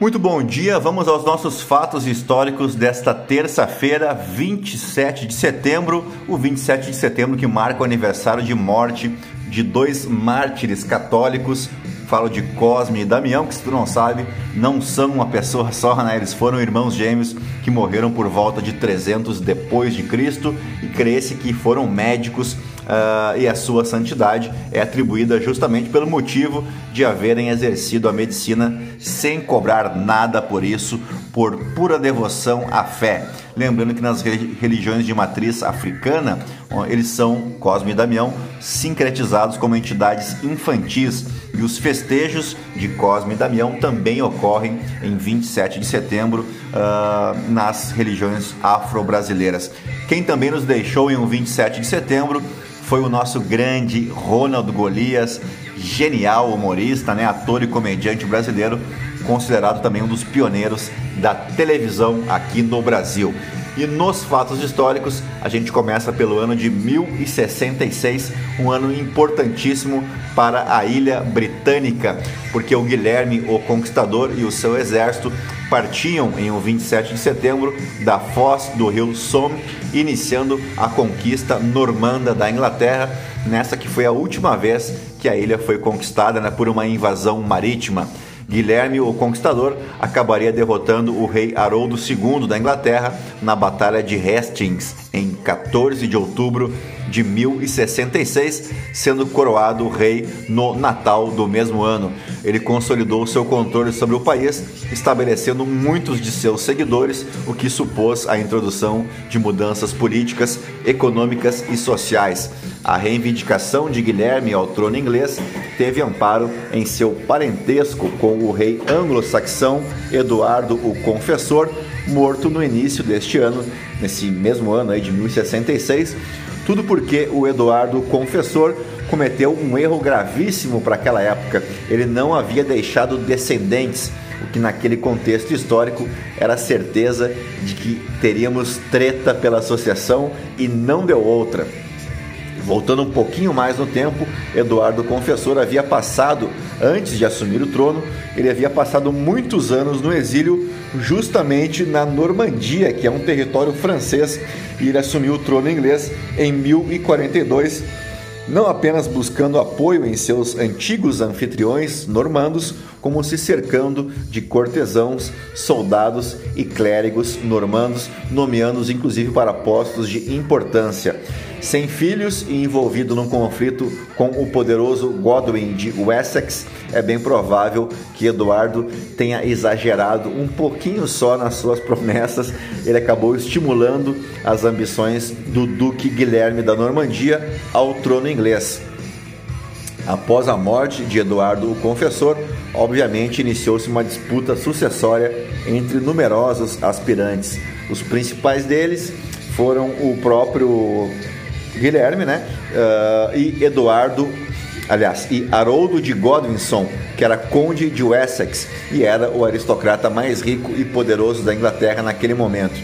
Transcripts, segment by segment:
Muito bom dia, vamos aos nossos fatos históricos desta terça-feira, 27 de setembro, o 27 de setembro que marca o aniversário de morte de dois mártires católicos. Falo de Cosme e Damião, que se tu não sabe, não são uma pessoa só, né? Eles foram irmãos gêmeos que morreram por volta de 300 depois de Cristo e crê-se que foram médicos uh, e a sua santidade é atribuída justamente pelo motivo de haverem exercido a medicina sem cobrar nada por isso, por pura devoção à fé. Lembrando que nas religiões de matriz africana, eles são, Cosme e Damião, sincretizados como entidades infantis e os festejos de Cosme e Damião também ocorrem em 27 de setembro uh, nas religiões afro-brasileiras. Quem também nos deixou em um 27 de setembro foi o nosso grande Ronald Golias, genial humorista, né, ator e comediante brasileiro, considerado também um dos pioneiros da televisão aqui no Brasil. E nos fatos históricos, a gente começa pelo ano de 1066, um ano importantíssimo para a ilha britânica, porque o Guilherme o Conquistador e o seu exército partiam em um 27 de setembro da foz do rio Somme, iniciando a conquista normanda da Inglaterra, nessa que foi a última vez que a ilha foi conquistada né, por uma invasão marítima. Guilherme o Conquistador acabaria derrotando o rei Haroldo II da Inglaterra na Batalha de Hastings em 14 de outubro de 1066, sendo coroado rei no Natal do mesmo ano. Ele consolidou seu controle sobre o país, estabelecendo muitos de seus seguidores, o que supôs a introdução de mudanças políticas, econômicas e sociais. A reivindicação de Guilherme ao trono inglês teve amparo em seu parentesco com o rei anglo-saxão Eduardo o Confessor, morto no início deste ano, nesse mesmo ano aí de 1066, tudo porque o Eduardo Confessor cometeu um erro gravíssimo para aquela época. Ele não havia deixado descendentes, o que naquele contexto histórico era certeza de que teríamos treta pela associação e não deu outra. Voltando um pouquinho mais no tempo, Eduardo Confessor havia passado, antes de assumir o trono, ele havia passado muitos anos no exílio, justamente na Normandia, que é um território francês, e ele assumiu o trono inglês em 1042 não apenas buscando apoio em seus antigos anfitriões normandos, como se cercando de cortesãos, soldados e clérigos normandos, nomeando-os inclusive para postos de importância. Sem filhos e envolvido num conflito com o poderoso Godwin de Wessex, é bem provável que Eduardo tenha exagerado um pouquinho só nas suas promessas. Ele acabou estimulando as ambições do Duque Guilherme da Normandia ao trono inglês. Após a morte de Eduardo o Confessor, obviamente iniciou-se uma disputa sucessória entre numerosos aspirantes. Os principais deles foram o próprio Guilherme, né? Uh, e Eduardo, aliás, e Haroldo de Godwinson, que era conde de Wessex e era o aristocrata mais rico e poderoso da Inglaterra naquele momento.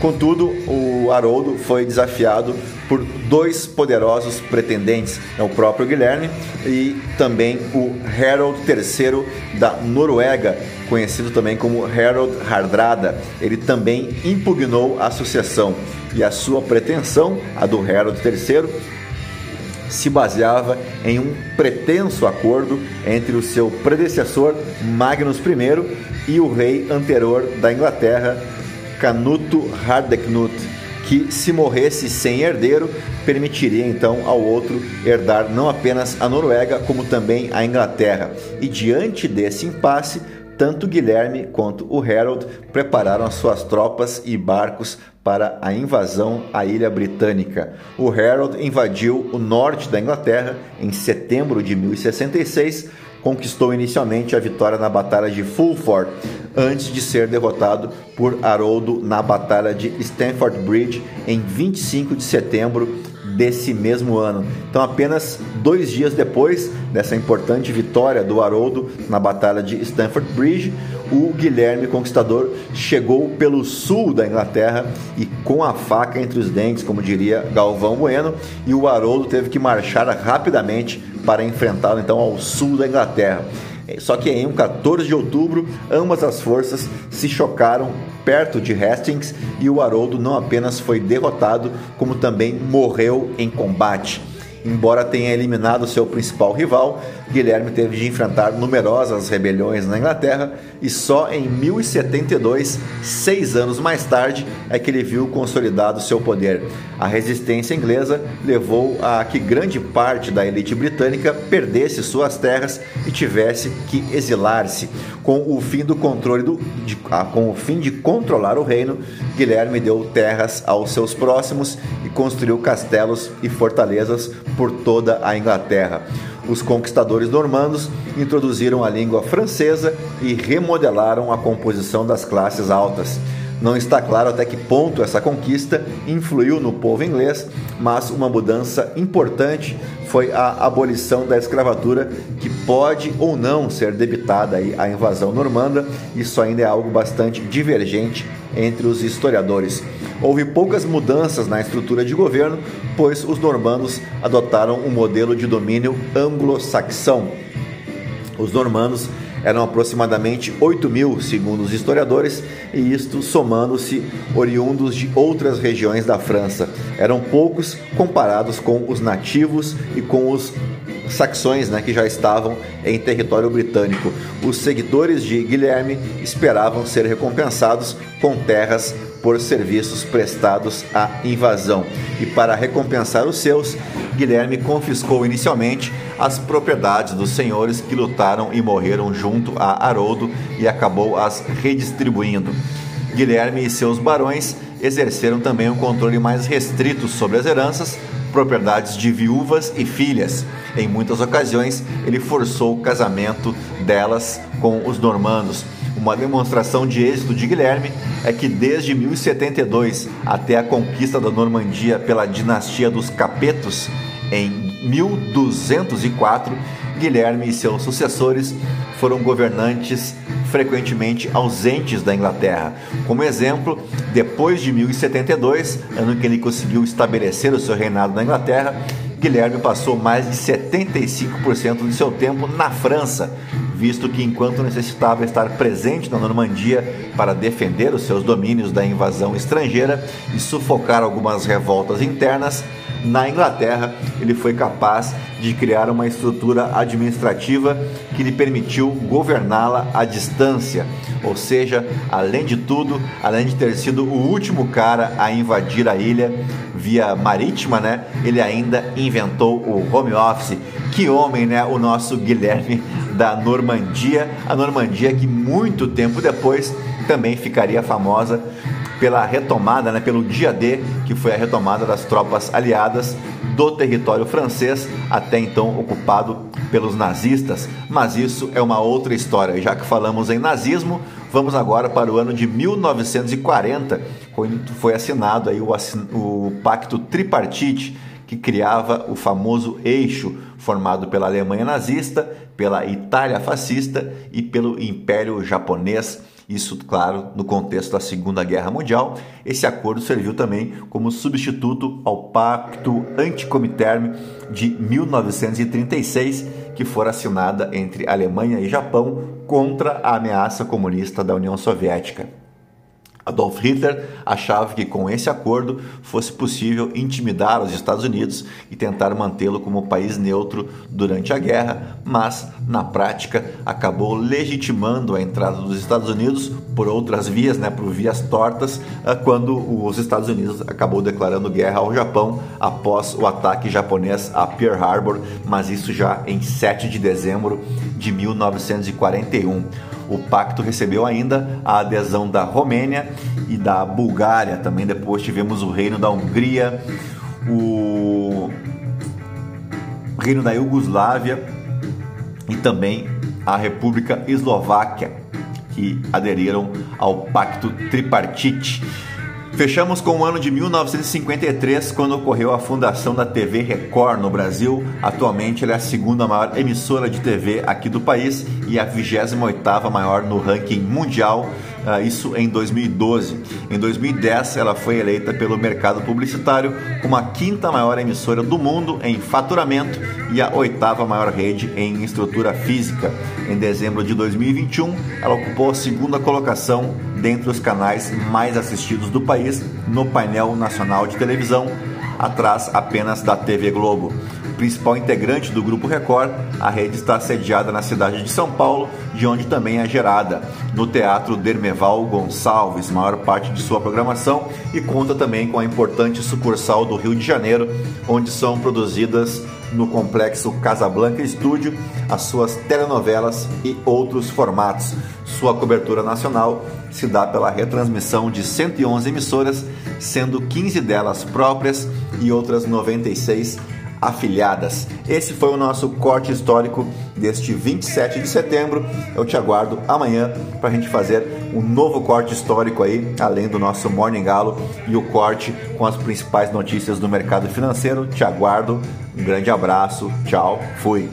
Contudo, o Haroldo foi desafiado por dois poderosos pretendentes, é o próprio Guilherme e também o Harold III da Noruega, conhecido também como Harold Hardrada. Ele também impugnou a sucessão e a sua pretensão, a do Harold III, se baseava em um pretenso acordo entre o seu predecessor Magnus I e o rei anterior da Inglaterra, Canuto Hardeknut, que se morresse sem herdeiro, permitiria então ao outro herdar não apenas a Noruega, como também a Inglaterra. E diante desse impasse, tanto Guilherme quanto o Harold prepararam as suas tropas e barcos para a invasão à ilha britânica. O Harold invadiu o norte da Inglaterra em setembro de 1066 conquistou inicialmente a vitória na Batalha de Fulford, antes de ser derrotado por Haroldo na Batalha de Stamford Bridge em 25 de setembro desse mesmo ano. Então, apenas dois dias depois dessa importante vitória do Haroldo na Batalha de Stamford Bridge, o Guilherme Conquistador chegou pelo sul da Inglaterra e com a faca entre os dentes, como diria Galvão Bueno, e o Haroldo teve que marchar rapidamente para enfrentá-lo então ao sul da Inglaterra. Só que em 14 de outubro, ambas as forças se chocaram perto de Hastings e o Haroldo não apenas foi derrotado, como também morreu em combate. Embora tenha eliminado seu principal rival, Guilherme teve de enfrentar numerosas rebeliões na Inglaterra e só em 1072, seis anos mais tarde, é que ele viu consolidado seu poder. A resistência inglesa levou a que grande parte da elite britânica perdesse suas terras e tivesse que exilar-se. Com o fim do controle do, de, ah, com o fim de controlar o reino, Guilherme deu terras aos seus próximos e construiu castelos e fortalezas por toda a Inglaterra. Os conquistadores normandos introduziram a língua francesa e remodelaram a composição das classes altas. Não está claro até que ponto essa conquista influiu no povo inglês, mas uma mudança importante foi a abolição da escravatura, que pode ou não ser debitada à invasão normanda. Isso ainda é algo bastante divergente entre os historiadores. Houve poucas mudanças na estrutura de governo, pois os normandos adotaram um modelo de domínio anglo-saxão. Os normandos eram aproximadamente 8 mil, segundo os historiadores, e isto somando-se oriundos de outras regiões da França. Eram poucos comparados com os nativos e com os saxões né, que já estavam em território britânico. Os seguidores de Guilherme esperavam ser recompensados com terras por serviços prestados à invasão. E para recompensar os seus, Guilherme confiscou inicialmente as propriedades dos senhores que lutaram e morreram junto a Haroldo e acabou as redistribuindo. Guilherme e seus barões exerceram também um controle mais restrito sobre as heranças, propriedades de viúvas e filhas. Em muitas ocasiões, ele forçou o casamento delas com os normandos. Uma demonstração de êxito de Guilherme é que desde 1072 até a conquista da Normandia pela dinastia dos Capetos, em 1204, Guilherme e seus sucessores foram governantes frequentemente ausentes da Inglaterra. Como exemplo, depois de 1072, ano que ele conseguiu estabelecer o seu reinado na Inglaterra, Guilherme passou mais de 75% de seu tempo na França, visto que enquanto necessitava estar presente na Normandia para defender os seus domínios da invasão estrangeira e sufocar algumas revoltas internas, na Inglaterra ele foi capaz de criar uma estrutura administrativa que lhe permitiu governá-la à distância. Ou seja, além de tudo, além de ter sido o último cara a invadir a ilha via marítima, né? Ele ainda inventou o home office. Que homem, né? O nosso Guilherme da Normandia, a Normandia que muito tempo depois também ficaria famosa pela retomada, né, pelo dia D, que foi a retomada das tropas aliadas do território francês, até então ocupado pelos nazistas. Mas isso é uma outra história. Já que falamos em nazismo, vamos agora para o ano de 1940, quando foi assinado aí o, o Pacto Tripartite que criava o famoso eixo formado pela Alemanha nazista, pela Itália fascista e pelo Império japonês. Isso, claro, no contexto da Segunda Guerra Mundial. Esse acordo serviu também como substituto ao Pacto Anticomiterne de 1936, que fora assinada entre Alemanha e Japão contra a ameaça comunista da União Soviética. Adolf Hitler achava que com esse acordo fosse possível intimidar os Estados Unidos e tentar mantê-lo como país neutro durante a guerra, mas na prática acabou legitimando a entrada dos Estados Unidos por outras vias, né, por vias tortas, eh, quando os Estados Unidos acabou declarando guerra ao Japão após o ataque japonês a Pearl Harbor, mas isso já em 7 de dezembro de 1941. O pacto recebeu ainda a adesão da Romênia e da Bulgária. Também depois tivemos o reino da Hungria, o reino da Iugoslávia e também a República Eslováquia, que aderiram ao pacto tripartite. Fechamos com o ano de 1953, quando ocorreu a fundação da TV Record no Brasil. Atualmente ela é a segunda maior emissora de TV aqui do país e a 28ª maior no ranking mundial isso em 2012. Em 2010, ela foi eleita pelo mercado publicitário como a quinta maior emissora do mundo em faturamento e a oitava maior rede em estrutura física. Em dezembro de 2021, ela ocupou a segunda colocação dentre os canais mais assistidos do país no painel nacional de televisão, atrás apenas da TV Globo principal integrante do Grupo Record, a rede está sediada na cidade de São Paulo, de onde também é gerada, no Teatro Dermeval Gonçalves, maior parte de sua programação, e conta também com a importante sucursal do Rio de Janeiro, onde são produzidas no complexo Casablanca Estúdio as suas telenovelas e outros formatos. Sua cobertura nacional se dá pela retransmissão de 111 emissoras, sendo 15 delas próprias e outras 96 afiliadas. Esse foi o nosso corte histórico deste 27 de setembro. Eu te aguardo amanhã para a gente fazer um novo corte histórico aí, além do nosso Morning Galo e o corte com as principais notícias do mercado financeiro. Te aguardo. Um grande abraço. Tchau. Fui.